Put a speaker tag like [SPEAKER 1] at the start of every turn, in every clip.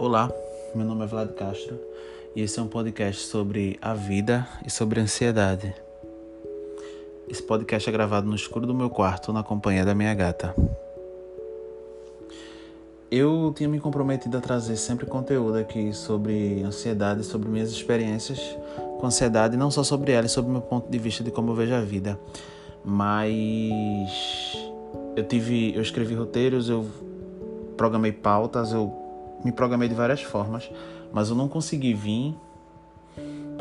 [SPEAKER 1] Olá, meu nome é Vlad Castro e esse é um podcast sobre a vida e sobre a ansiedade. Esse podcast é gravado no escuro do meu quarto na companhia da minha gata. Eu tinha me comprometido a trazer sempre conteúdo aqui sobre ansiedade, sobre minhas experiências com ansiedade, não só sobre ela, sobre o meu ponto de vista de como eu vejo a vida. Mas eu tive, eu escrevi roteiros, eu programei pautas, eu me programei de várias formas, mas eu não consegui vir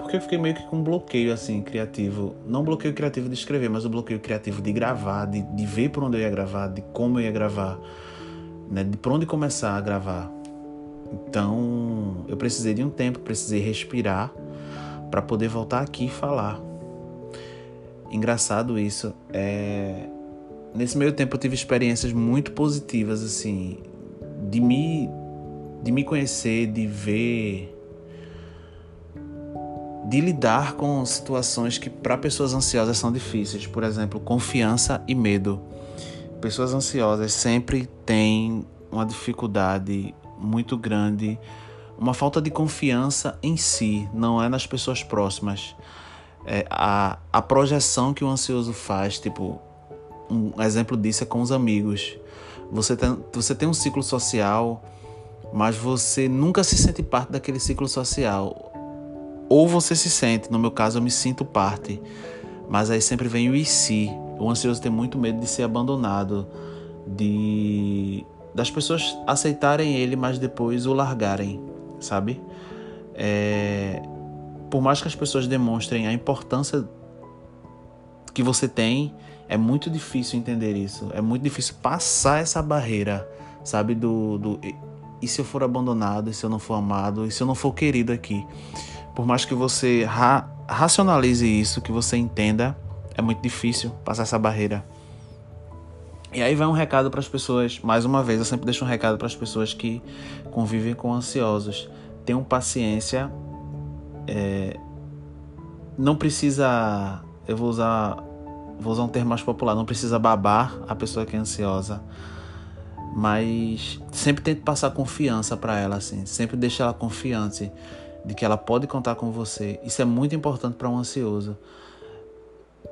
[SPEAKER 1] porque eu fiquei meio que com um bloqueio assim criativo, não bloqueio criativo de escrever, mas o bloqueio criativo de gravar, de, de ver por onde eu ia gravar, de como eu ia gravar, né, de por onde começar a gravar. Então, eu precisei de um tempo, precisei respirar para poder voltar aqui e falar. Engraçado isso, é nesse meio tempo eu tive experiências muito positivas assim, de me de me conhecer, de ver, de lidar com situações que para pessoas ansiosas são difíceis, por exemplo, confiança e medo. Pessoas ansiosas sempre têm uma dificuldade muito grande, uma falta de confiança em si, não é nas pessoas próximas. É a, a projeção que o ansioso faz, tipo, um exemplo disso é com os amigos. Você tem, você tem um ciclo social mas você nunca se sente parte daquele ciclo social. Ou você se sente, no meu caso eu me sinto parte, mas aí sempre vem o e se. O ansioso tem muito medo de ser abandonado, de das pessoas aceitarem ele, mas depois o largarem, sabe? É... Por mais que as pessoas demonstrem a importância que você tem, é muito difícil entender isso. É muito difícil passar essa barreira, sabe? Do, do e se eu for abandonado, e se eu não for amado, e se eu não for querido aqui? Por mais que você ra racionalize isso, que você entenda, é muito difícil passar essa barreira. E aí vai um recado para as pessoas, mais uma vez, eu sempre deixo um recado para as pessoas que convivem com ansiosos. Tenham paciência, é, não precisa, eu vou usar, vou usar um termo mais popular, não precisa babar a pessoa que é ansiosa mas sempre tente passar confiança para ela assim, sempre deixe ela confiante de que ela pode contar com você. Isso é muito importante para um ansioso,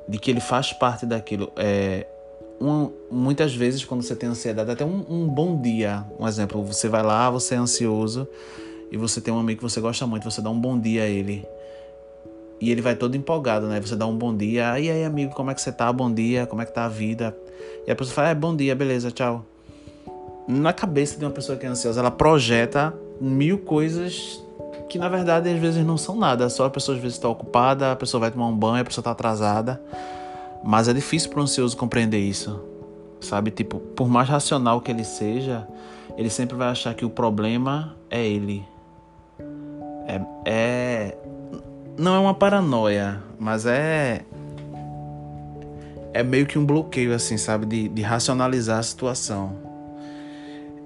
[SPEAKER 1] de que ele faz parte daquilo. É, um, muitas vezes quando você tem ansiedade, até um, um, bom dia, um exemplo, você vai lá, você é ansioso e você tem um amigo que você gosta muito, você dá um bom dia a ele. E ele vai todo empolgado, né? Você dá um bom dia. E aí, amigo, como é que você tá? Bom dia, como é que tá a vida? E a pessoa fala, é, bom dia, beleza, tchau na cabeça de uma pessoa que é ansiosa, ela projeta mil coisas que na verdade às vezes não são nada. Só a pessoa às vezes está ocupada, a pessoa vai tomar um banho, a pessoa está atrasada. Mas é difícil para o ansioso compreender isso, sabe? Tipo, por mais racional que ele seja, ele sempre vai achar que o problema é ele. É, é não é uma paranoia, mas é é meio que um bloqueio assim, sabe, de, de racionalizar a situação.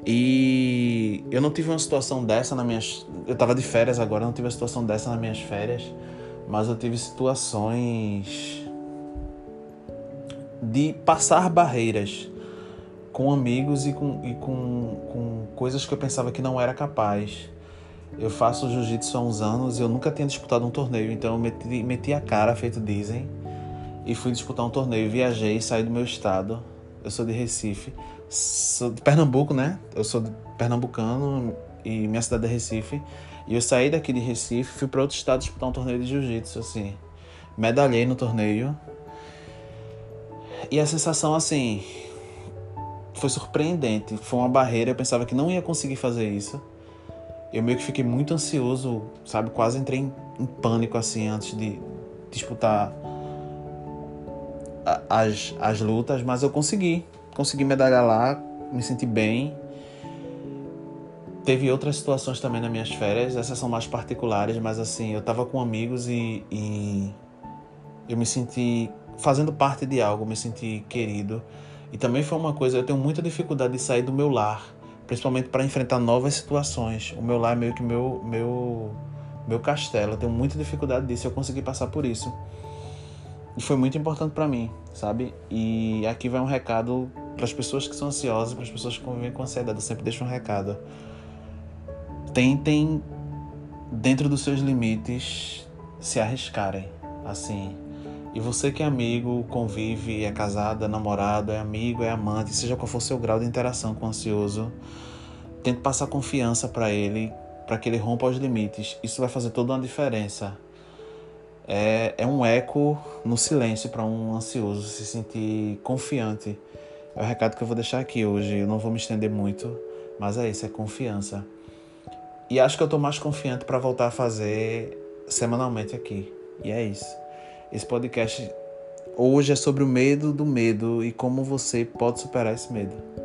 [SPEAKER 1] E eu não tive uma situação dessa nas minhas. Eu tava de férias agora, não tive uma situação dessa nas minhas férias, mas eu tive situações de passar barreiras com amigos e com, e com, com coisas que eu pensava que não era capaz. Eu faço jiu-jitsu há uns anos e eu nunca tinha disputado um torneio, então eu meti, meti a cara, feito dizem, e fui disputar um torneio. Viajei, saí do meu estado, eu sou de Recife, sou de Pernambuco, né? Eu sou pernambucano e minha cidade é Recife. E eu saí daqui de Recife, fui para outro estado disputar um torneio de jiu-jitsu, assim. Medalhei no torneio. E a sensação, assim, foi surpreendente. Foi uma barreira, eu pensava que não ia conseguir fazer isso. Eu meio que fiquei muito ansioso, sabe? Quase entrei em, em pânico, assim, antes de disputar as, as lutas, mas eu consegui consegui medalhar lá, me senti bem. Teve outras situações também nas minhas férias, essas são mais particulares, mas assim, eu tava com amigos e, e eu me senti fazendo parte de algo, me senti querido. E também foi uma coisa, eu tenho muita dificuldade de sair do meu lar, principalmente para enfrentar novas situações. O meu lar é meio que meu meu meu castelo, eu tenho muita dificuldade disso, eu consegui passar por isso. E foi muito importante para mim, sabe? E aqui vai um recado para as pessoas que são ansiosas, para as pessoas que convivem com ansiedade. Eu sempre deixo um recado. tentem, dentro dos seus limites, se arriscarem. Assim, e você que é amigo, convive, é casado, é namorado, é amigo, é amante, seja qual for seu grau de interação com o ansioso, tente passar confiança para ele, para que ele rompa os limites. Isso vai fazer toda uma diferença. É, é um eco no silêncio para um ansioso se sentir confiante. É o recado que eu vou deixar aqui hoje. Eu não vou me estender muito, mas é isso, é confiança. E acho que eu estou mais confiante para voltar a fazer semanalmente aqui. E é isso. Esse podcast hoje é sobre o medo do medo e como você pode superar esse medo.